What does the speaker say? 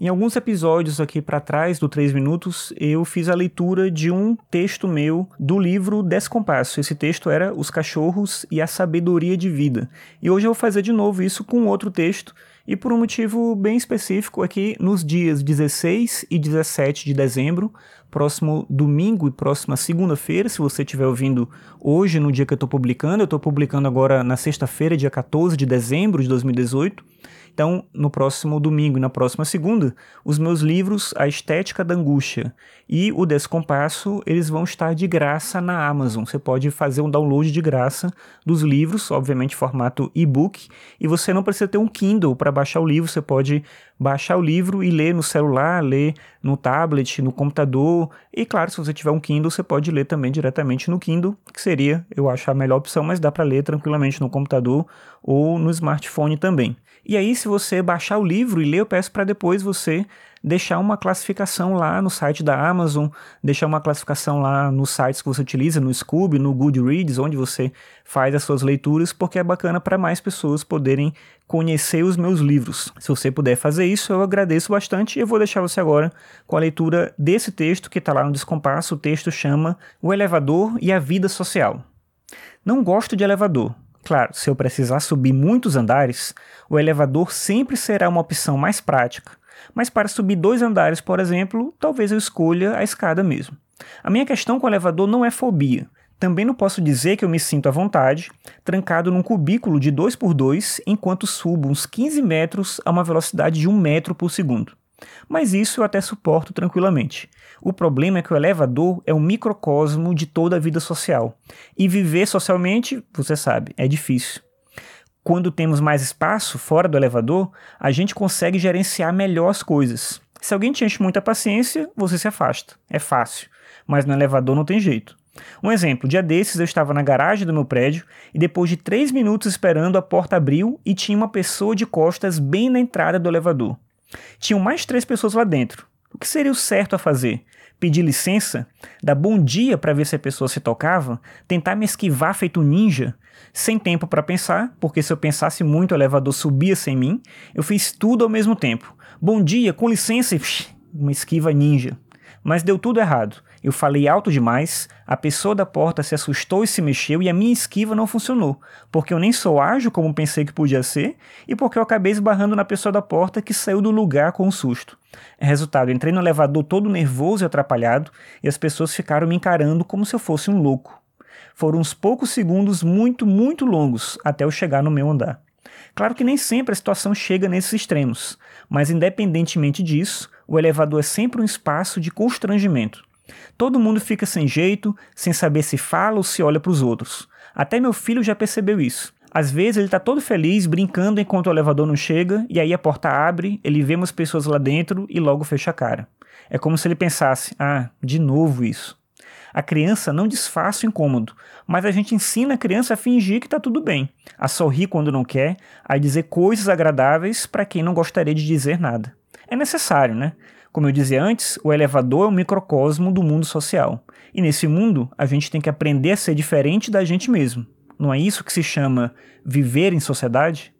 Em alguns episódios aqui para trás do 3 minutos, eu fiz a leitura de um texto meu do livro Descompasso. Esse texto era Os Cachorros e a Sabedoria de Vida. E hoje eu vou fazer de novo isso com outro texto, e por um motivo bem específico aqui nos dias 16 e 17 de dezembro, próximo domingo e próxima segunda-feira, se você estiver ouvindo hoje, no dia que eu estou publicando, eu estou publicando agora na sexta-feira, dia 14 de dezembro de 2018. Então, no próximo domingo e na próxima segunda, os meus livros A Estética da Angústia e O Descompasso, eles vão estar de graça na Amazon. Você pode fazer um download de graça dos livros, obviamente formato e-book, e você não precisa ter um Kindle para baixar o livro, você pode baixar o livro e ler no celular, ler no tablet, no computador. E claro, se você tiver um Kindle, você pode ler também diretamente no Kindle, que seria, eu acho, a melhor opção, mas dá para ler tranquilamente no computador ou no smartphone também. E aí, se você baixar o livro e ler, eu peço para depois você deixar uma classificação lá no site da Amazon, deixar uma classificação lá nos sites que você utiliza, no Scoob, no Goodreads, onde você faz as suas leituras, porque é bacana para mais pessoas poderem conhecer os meus livros. Se você puder fazer isso, eu agradeço bastante e eu vou deixar você agora com a leitura desse texto que está lá no Descompasso. O texto chama O Elevador e a Vida Social. Não gosto de elevador Claro, se eu precisar subir muitos andares, o elevador sempre será uma opção mais prática. Mas para subir dois andares, por exemplo, talvez eu escolha a escada mesmo. A minha questão com o elevador não é fobia. Também não posso dizer que eu me sinto à vontade, trancado num cubículo de 2 por 2 enquanto subo uns 15 metros a uma velocidade de 1 metro por segundo. Mas isso eu até suporto tranquilamente. O problema é que o elevador é um microcosmo de toda a vida social. E viver socialmente, você sabe, é difícil. Quando temos mais espaço fora do elevador, a gente consegue gerenciar melhor as coisas. Se alguém te enche muita paciência, você se afasta. É fácil. Mas no elevador não tem jeito. Um exemplo, dia desses eu estava na garagem do meu prédio e depois de três minutos esperando a porta abriu e tinha uma pessoa de costas bem na entrada do elevador. Tinham mais três pessoas lá dentro. O que seria o certo a fazer? Pedir licença? Dar bom dia para ver se a pessoa se tocava? Tentar me esquivar feito ninja? Sem tempo para pensar, porque se eu pensasse muito o elevador subia sem mim, eu fiz tudo ao mesmo tempo. Bom dia, com licença e uma esquiva ninja. Mas deu tudo errado. Eu falei alto demais, a pessoa da porta se assustou e se mexeu e a minha esquiva não funcionou, porque eu nem sou ágil como pensei que podia ser e porque eu acabei esbarrando na pessoa da porta que saiu do lugar com um susto. Resultado, entrei no elevador todo nervoso e atrapalhado e as pessoas ficaram me encarando como se eu fosse um louco. Foram uns poucos segundos muito, muito longos até eu chegar no meu andar. Claro que nem sempre a situação chega nesses extremos, mas independentemente disso, o elevador é sempre um espaço de constrangimento. Todo mundo fica sem jeito, sem saber se fala ou se olha para os outros. Até meu filho já percebeu isso. Às vezes ele está todo feliz, brincando enquanto o elevador não chega, e aí a porta abre, ele vê umas pessoas lá dentro e logo fecha a cara. É como se ele pensasse: ah, de novo isso. A criança não desfaz o incômodo, mas a gente ensina a criança a fingir que está tudo bem, a sorrir quando não quer, a dizer coisas agradáveis para quem não gostaria de dizer nada. É necessário, né? Como eu dizia antes, o elevador é um microcosmo do mundo social. E nesse mundo, a gente tem que aprender a ser diferente da gente mesmo. Não é isso que se chama viver em sociedade?